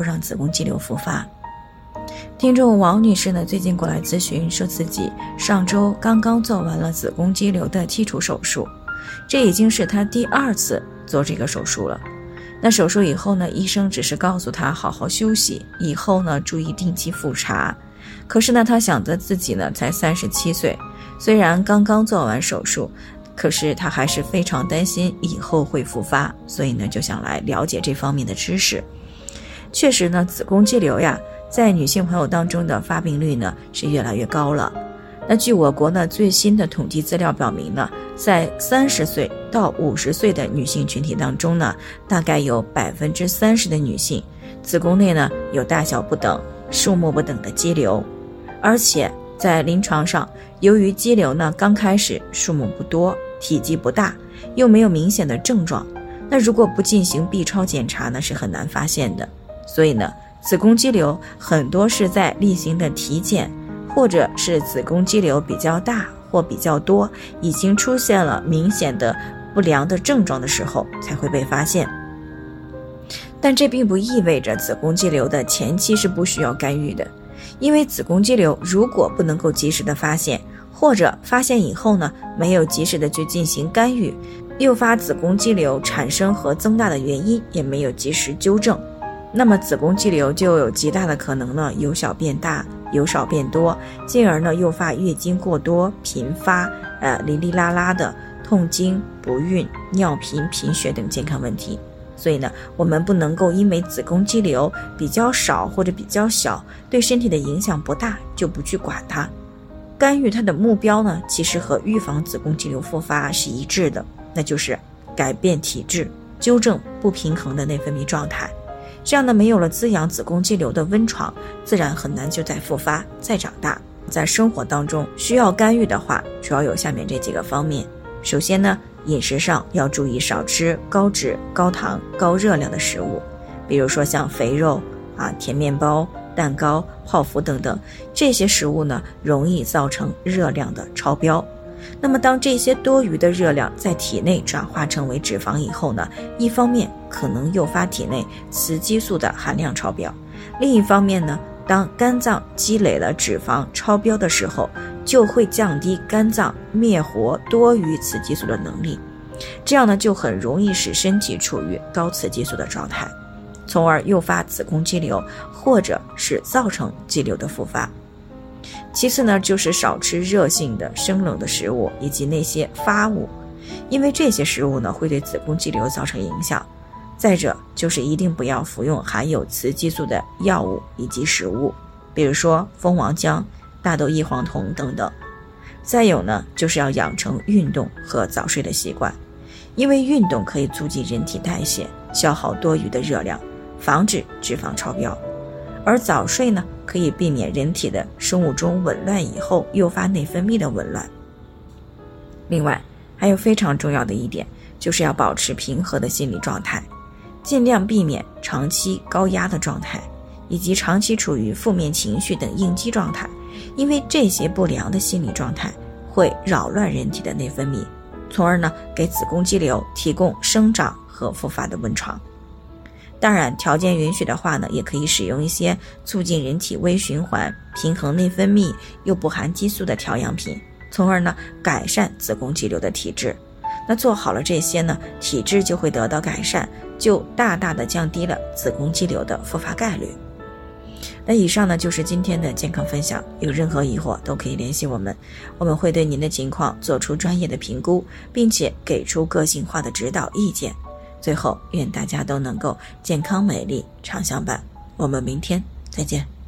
不让子宫肌瘤复发。听众王女士呢，最近过来咨询，说自己上周刚刚做完了子宫肌瘤的剔除手术，这已经是她第二次做这个手术了。那手术以后呢，医生只是告诉她好好休息，以后呢注意定期复查。可是呢，她想着自己呢才三十七岁，虽然刚刚做完手术，可是她还是非常担心以后会复发，所以呢就想来了解这方面的知识。确实呢，子宫肌瘤呀，在女性朋友当中的发病率呢是越来越高了。那据我国呢最新的统计资料表明呢，在三十岁到五十岁的女性群体当中呢，大概有百分之三十的女性子宫内呢有大小不等、数目不等的肌瘤，而且在临床上，由于肌瘤呢刚开始数目不多、体积不大，又没有明显的症状，那如果不进行 B 超检查呢，是很难发现的。所以呢，子宫肌瘤很多是在例行的体检，或者是子宫肌瘤比较大或比较多，已经出现了明显的不良的症状的时候才会被发现。但这并不意味着子宫肌瘤的前期是不需要干预的，因为子宫肌瘤如果不能够及时的发现，或者发现以后呢，没有及时的去进行干预，诱发子宫肌瘤产生和增大的原因也没有及时纠正。那么子宫肌瘤就有极大的可能呢，由小变大，由少变多，进而呢诱发月经过多、频发、呃哩哩啦啦的痛经、不孕、尿频、贫血等健康问题。所以呢，我们不能够因为子宫肌瘤比较少或者比较小，对身体的影响不大，就不去管它。干预它的目标呢，其实和预防子宫肌瘤复发是一致的，那就是改变体质，纠正不平衡的内分泌状态。这样呢，没有了滋养子宫肌瘤的温床，自然很难就再复发、再长大。在生活当中需要干预的话，主要有下面这几个方面。首先呢，饮食上要注意少吃高脂、高糖、高热量的食物，比如说像肥肉啊、甜面包、蛋糕、泡芙等等，这些食物呢，容易造成热量的超标。那么，当这些多余的热量在体内转化成为脂肪以后呢，一方面可能诱发体内雌激素的含量超标，另一方面呢，当肝脏积累了脂肪超标的时候，就会降低肝脏灭活多余雌激素的能力，这样呢，就很容易使身体处于高雌激素的状态，从而诱发子宫肌瘤，或者是造成肌瘤的复发。其次呢，就是少吃热性的生冷的食物以及那些发物，因为这些食物呢会对子宫肌瘤造成影响。再者就是一定不要服用含有雌激素的药物以及食物，比如说蜂王浆、大豆异黄酮等等。再有呢，就是要养成运动和早睡的习惯，因为运动可以促进人体代谢，消耗多余的热量，防止脂肪超标。而早睡呢，可以避免人体的生物钟紊乱以后诱发内分泌的紊乱。另外，还有非常重要的一点，就是要保持平和的心理状态，尽量避免长期高压的状态，以及长期处于负面情绪等应激状态，因为这些不良的心理状态会扰乱人体的内分泌，从而呢给子宫肌瘤提供生长和复发的温床。当然，条件允许的话呢，也可以使用一些促进人体微循环、平衡内分泌又不含激素的调养品，从而呢改善子宫肌瘤的体质。那做好了这些呢，体质就会得到改善，就大大的降低了子宫肌瘤的复发概率。那以上呢就是今天的健康分享，有任何疑惑都可以联系我们，我们会对您的情况做出专业的评估，并且给出个性化的指导意见。最后，愿大家都能够健康美丽长相伴。我们明天再见。